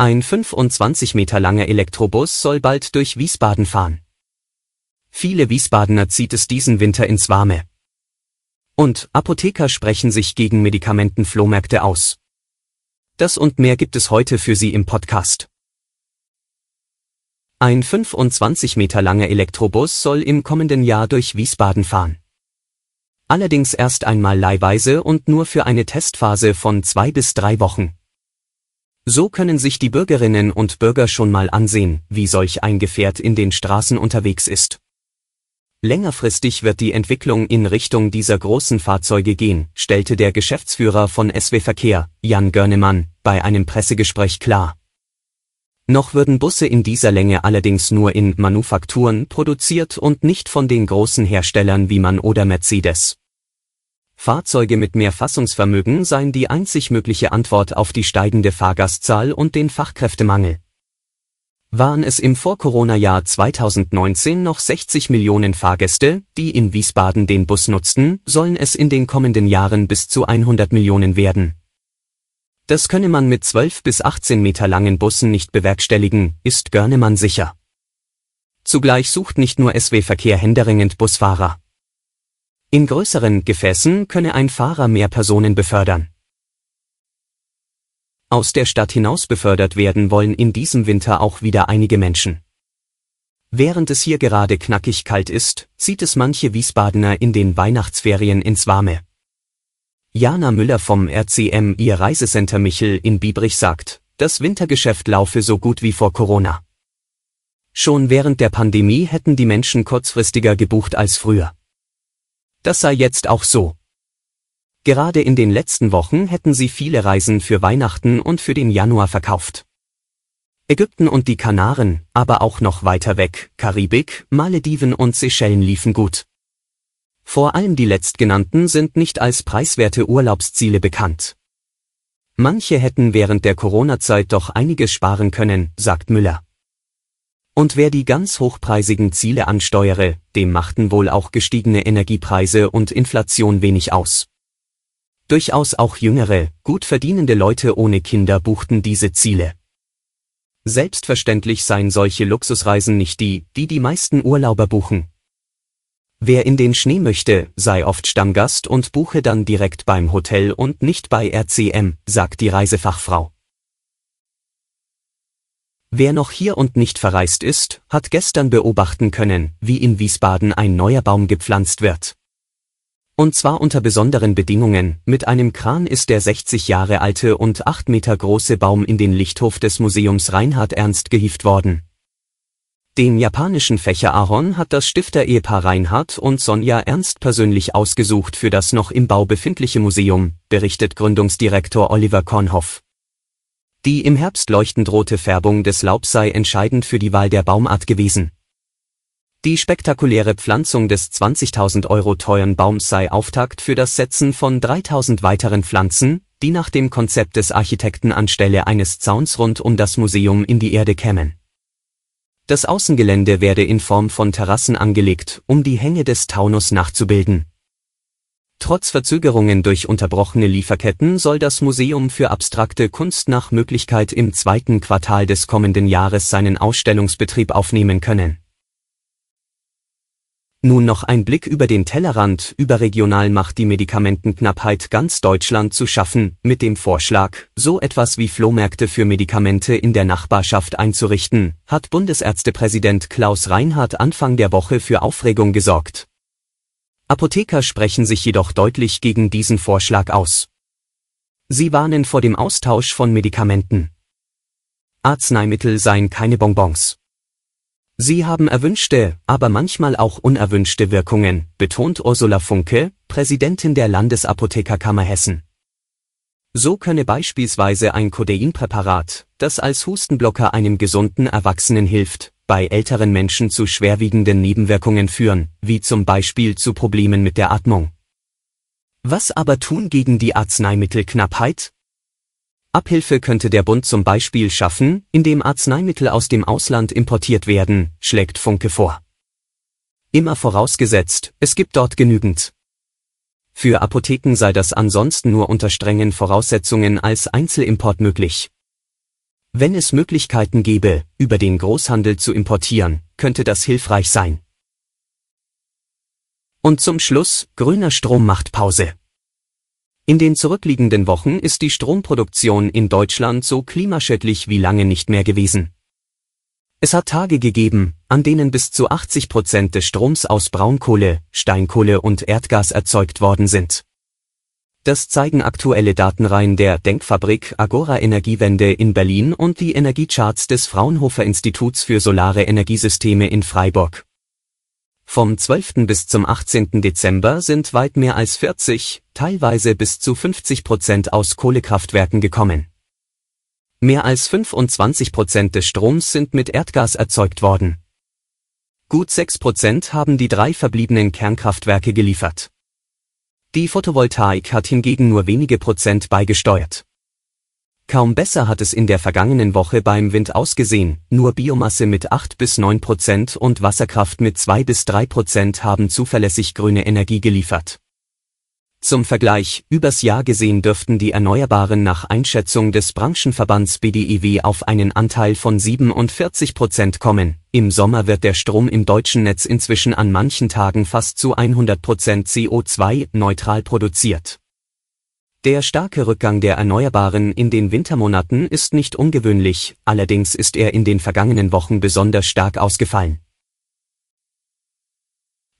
Ein 25 Meter langer Elektrobus soll bald durch Wiesbaden fahren. Viele Wiesbadener zieht es diesen Winter ins Warme. Und Apotheker sprechen sich gegen Medikamentenflohmärkte aus. Das und mehr gibt es heute für Sie im Podcast. Ein 25 Meter langer Elektrobus soll im kommenden Jahr durch Wiesbaden fahren. Allerdings erst einmal leihweise und nur für eine Testphase von zwei bis drei Wochen. So können sich die Bürgerinnen und Bürger schon mal ansehen, wie solch ein Gefährt in den Straßen unterwegs ist. Längerfristig wird die Entwicklung in Richtung dieser großen Fahrzeuge gehen, stellte der Geschäftsführer von SW Verkehr, Jan Görnemann, bei einem Pressegespräch klar. Noch würden Busse in dieser Länge allerdings nur in Manufakturen produziert und nicht von den großen Herstellern wie MAN oder Mercedes. Fahrzeuge mit mehr Fassungsvermögen seien die einzig mögliche Antwort auf die steigende Fahrgastzahl und den Fachkräftemangel. Waren es im Vor-Corona-Jahr 2019 noch 60 Millionen Fahrgäste, die in Wiesbaden den Bus nutzten, sollen es in den kommenden Jahren bis zu 100 Millionen werden. Das könne man mit 12 bis 18 Meter langen Bussen nicht bewerkstelligen, ist Görnemann sicher. Zugleich sucht nicht nur SW Verkehr händeringend Busfahrer. In größeren Gefäßen könne ein Fahrer mehr Personen befördern. Aus der Stadt hinaus befördert werden wollen in diesem Winter auch wieder einige Menschen. Während es hier gerade knackig kalt ist, zieht es manche Wiesbadener in den Weihnachtsferien ins Warme. Jana Müller vom RCM Ihr Reisecenter Michel in Biebrich sagt, das Wintergeschäft laufe so gut wie vor Corona. Schon während der Pandemie hätten die Menschen kurzfristiger gebucht als früher. Das sei jetzt auch so. Gerade in den letzten Wochen hätten sie viele Reisen für Weihnachten und für den Januar verkauft. Ägypten und die Kanaren, aber auch noch weiter weg, Karibik, Malediven und Seychellen liefen gut. Vor allem die letztgenannten sind nicht als preiswerte Urlaubsziele bekannt. Manche hätten während der Corona-Zeit doch einiges sparen können, sagt Müller. Und wer die ganz hochpreisigen Ziele ansteuere, dem machten wohl auch gestiegene Energiepreise und Inflation wenig aus. Durchaus auch jüngere, gut verdienende Leute ohne Kinder buchten diese Ziele. Selbstverständlich seien solche Luxusreisen nicht die, die die meisten Urlauber buchen. Wer in den Schnee möchte, sei oft Stammgast und buche dann direkt beim Hotel und nicht bei RCM, sagt die Reisefachfrau. Wer noch hier und nicht verreist ist, hat gestern beobachten können, wie in Wiesbaden ein neuer Baum gepflanzt wird. Und zwar unter besonderen Bedingungen, mit einem Kran ist der 60 Jahre alte und 8 Meter große Baum in den Lichthof des Museums Reinhard Ernst gehieft worden. Den japanischen Fächerahorn hat das Stifter-Ehepaar Reinhard und Sonja Ernst persönlich ausgesucht für das noch im Bau befindliche Museum, berichtet Gründungsdirektor Oliver Kornhoff. Die im Herbst leuchtend rote Färbung des Laubs sei entscheidend für die Wahl der Baumart gewesen. Die spektakuläre Pflanzung des 20.000 Euro teuren Baums sei Auftakt für das Setzen von 3000 weiteren Pflanzen, die nach dem Konzept des Architekten anstelle eines Zauns rund um das Museum in die Erde kämen. Das Außengelände werde in Form von Terrassen angelegt, um die Hänge des Taunus nachzubilden. Trotz Verzögerungen durch unterbrochene Lieferketten soll das Museum für abstrakte Kunst nach Möglichkeit im zweiten Quartal des kommenden Jahres seinen Ausstellungsbetrieb aufnehmen können. Nun noch ein Blick über den Tellerrand. Überregional macht die Medikamentenknappheit ganz Deutschland zu schaffen, mit dem Vorschlag, so etwas wie Flohmärkte für Medikamente in der Nachbarschaft einzurichten, hat Bundesärztepräsident Klaus Reinhardt Anfang der Woche für Aufregung gesorgt. Apotheker sprechen sich jedoch deutlich gegen diesen Vorschlag aus. Sie warnen vor dem Austausch von Medikamenten. Arzneimittel seien keine Bonbons. Sie haben erwünschte, aber manchmal auch unerwünschte Wirkungen, betont Ursula Funke, Präsidentin der Landesapothekerkammer Hessen. So könne beispielsweise ein Codeinpräparat, das als Hustenblocker einem gesunden Erwachsenen hilft, bei älteren Menschen zu schwerwiegenden Nebenwirkungen führen, wie zum Beispiel zu Problemen mit der Atmung. Was aber tun gegen die Arzneimittelknappheit? Abhilfe könnte der Bund zum Beispiel schaffen, indem Arzneimittel aus dem Ausland importiert werden, schlägt Funke vor. Immer vorausgesetzt, es gibt dort genügend. Für Apotheken sei das ansonsten nur unter strengen Voraussetzungen als Einzelimport möglich. Wenn es Möglichkeiten gäbe, über den Großhandel zu importieren, könnte das hilfreich sein. Und zum Schluss, grüner Strom macht Pause. In den zurückliegenden Wochen ist die Stromproduktion in Deutschland so klimaschädlich wie lange nicht mehr gewesen. Es hat Tage gegeben, an denen bis zu 80 Prozent des Stroms aus Braunkohle, Steinkohle und Erdgas erzeugt worden sind. Das zeigen aktuelle Datenreihen der Denkfabrik Agora Energiewende in Berlin und die Energiecharts des Fraunhofer Instituts für Solare Energiesysteme in Freiburg. Vom 12. bis zum 18. Dezember sind weit mehr als 40, teilweise bis zu 50 Prozent aus Kohlekraftwerken gekommen. Mehr als 25 Prozent des Stroms sind mit Erdgas erzeugt worden. Gut 6 Prozent haben die drei verbliebenen Kernkraftwerke geliefert. Die Photovoltaik hat hingegen nur wenige Prozent beigesteuert. Kaum besser hat es in der vergangenen Woche beim Wind ausgesehen, nur Biomasse mit 8 bis 9 Prozent und Wasserkraft mit 2 bis 3 Prozent haben zuverlässig grüne Energie geliefert. Zum Vergleich, übers Jahr gesehen dürften die Erneuerbaren nach Einschätzung des Branchenverbands BDIW auf einen Anteil von 47 Prozent kommen. Im Sommer wird der Strom im deutschen Netz inzwischen an manchen Tagen fast zu 100 Prozent CO2-neutral produziert. Der starke Rückgang der Erneuerbaren in den Wintermonaten ist nicht ungewöhnlich, allerdings ist er in den vergangenen Wochen besonders stark ausgefallen.